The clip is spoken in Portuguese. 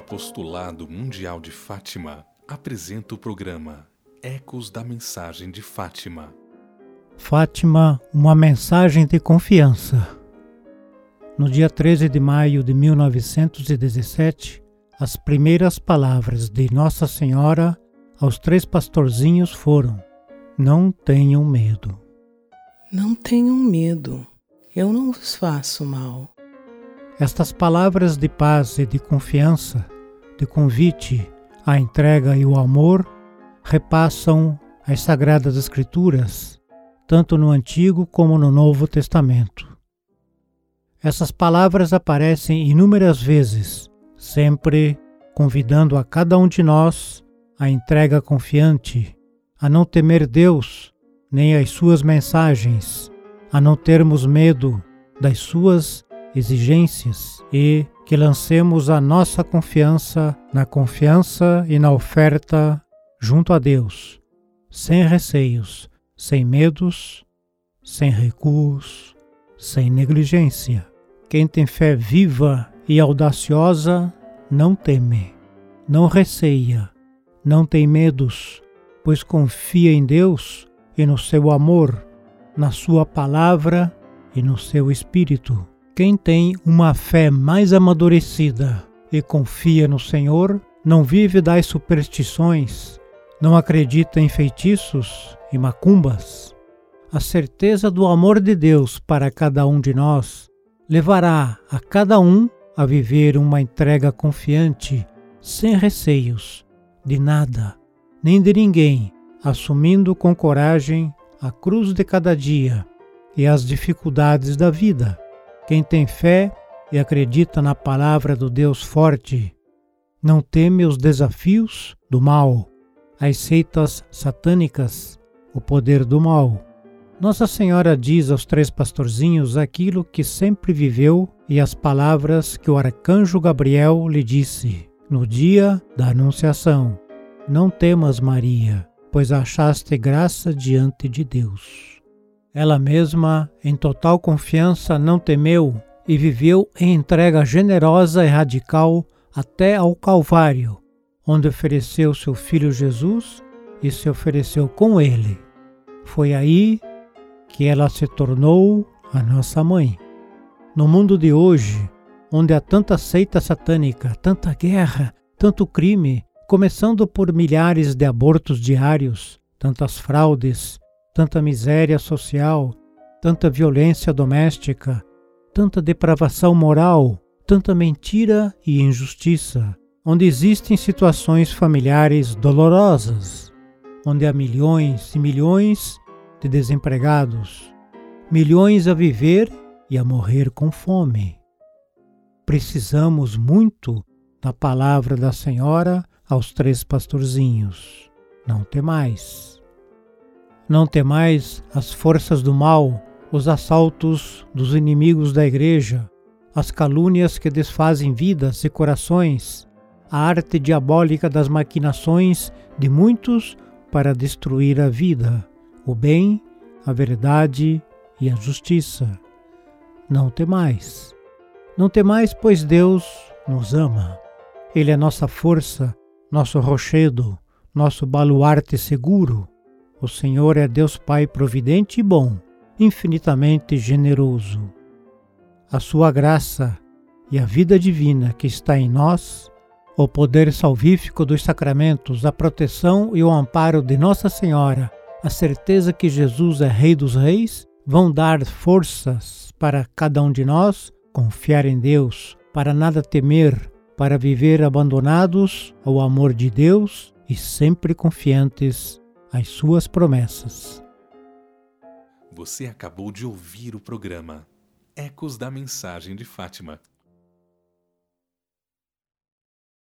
Apostolado Mundial de Fátima apresenta o programa Ecos da Mensagem de Fátima. Fátima, uma mensagem de confiança. No dia 13 de maio de 1917, as primeiras palavras de Nossa Senhora aos três pastorzinhos foram: Não tenham medo. Não tenham medo, eu não vos faço mal. Estas palavras de paz e de confiança, de convite à entrega e o amor, repassam as Sagradas Escrituras, tanto no Antigo como no Novo Testamento. Essas palavras aparecem inúmeras vezes, sempre convidando a cada um de nós à entrega confiante, a não temer Deus nem as suas mensagens, a não termos medo das suas exigências e que lancemos a nossa confiança na confiança e na oferta junto a Deus, sem receios, sem medos, sem recuos, sem negligência. Quem tem fé viva e audaciosa não teme, não receia, não tem medos, pois confia em Deus e no seu amor, na sua palavra e no seu espírito. Quem tem uma fé mais amadurecida e confia no Senhor, não vive das superstições, não acredita em feitiços e macumbas. A certeza do amor de Deus para cada um de nós levará a cada um a viver uma entrega confiante, sem receios de nada, nem de ninguém, assumindo com coragem a cruz de cada dia e as dificuldades da vida. Quem tem fé e acredita na palavra do Deus forte não teme os desafios do mal, as seitas satânicas, o poder do mal. Nossa Senhora diz aos três pastorzinhos aquilo que sempre viveu e as palavras que o arcanjo Gabriel lhe disse no dia da Anunciação: Não temas, Maria, pois achaste graça diante de Deus. Ela mesma, em total confiança, não temeu e viveu em entrega generosa e radical até ao Calvário, onde ofereceu seu filho Jesus e se ofereceu com ele. Foi aí que ela se tornou a nossa mãe. No mundo de hoje, onde há tanta seita satânica, tanta guerra, tanto crime, começando por milhares de abortos diários, tantas fraudes, tanta miséria social, tanta violência doméstica, tanta depravação moral, tanta mentira e injustiça, onde existem situações familiares dolorosas, onde há milhões e milhões de desempregados, milhões a viver e a morrer com fome. Precisamos muito da palavra da Senhora aos três pastorzinhos. Não temais. Não temais as forças do mal, os assaltos dos inimigos da Igreja, as calúnias que desfazem vidas e corações, a arte diabólica das maquinações de muitos para destruir a vida, o bem, a verdade e a justiça. Não temais. Não temais, pois Deus nos ama. Ele é nossa força, nosso rochedo, nosso baluarte seguro. O Senhor é Deus Pai providente e bom, infinitamente generoso. A sua graça e a vida divina que está em nós, o poder salvífico dos sacramentos, a proteção e o amparo de Nossa Senhora, a certeza que Jesus é Rei dos Reis, vão dar forças para cada um de nós confiar em Deus, para nada temer, para viver abandonados ao amor de Deus e sempre confiantes as suas promessas. Você acabou de ouvir o programa Ecos da Mensagem de Fátima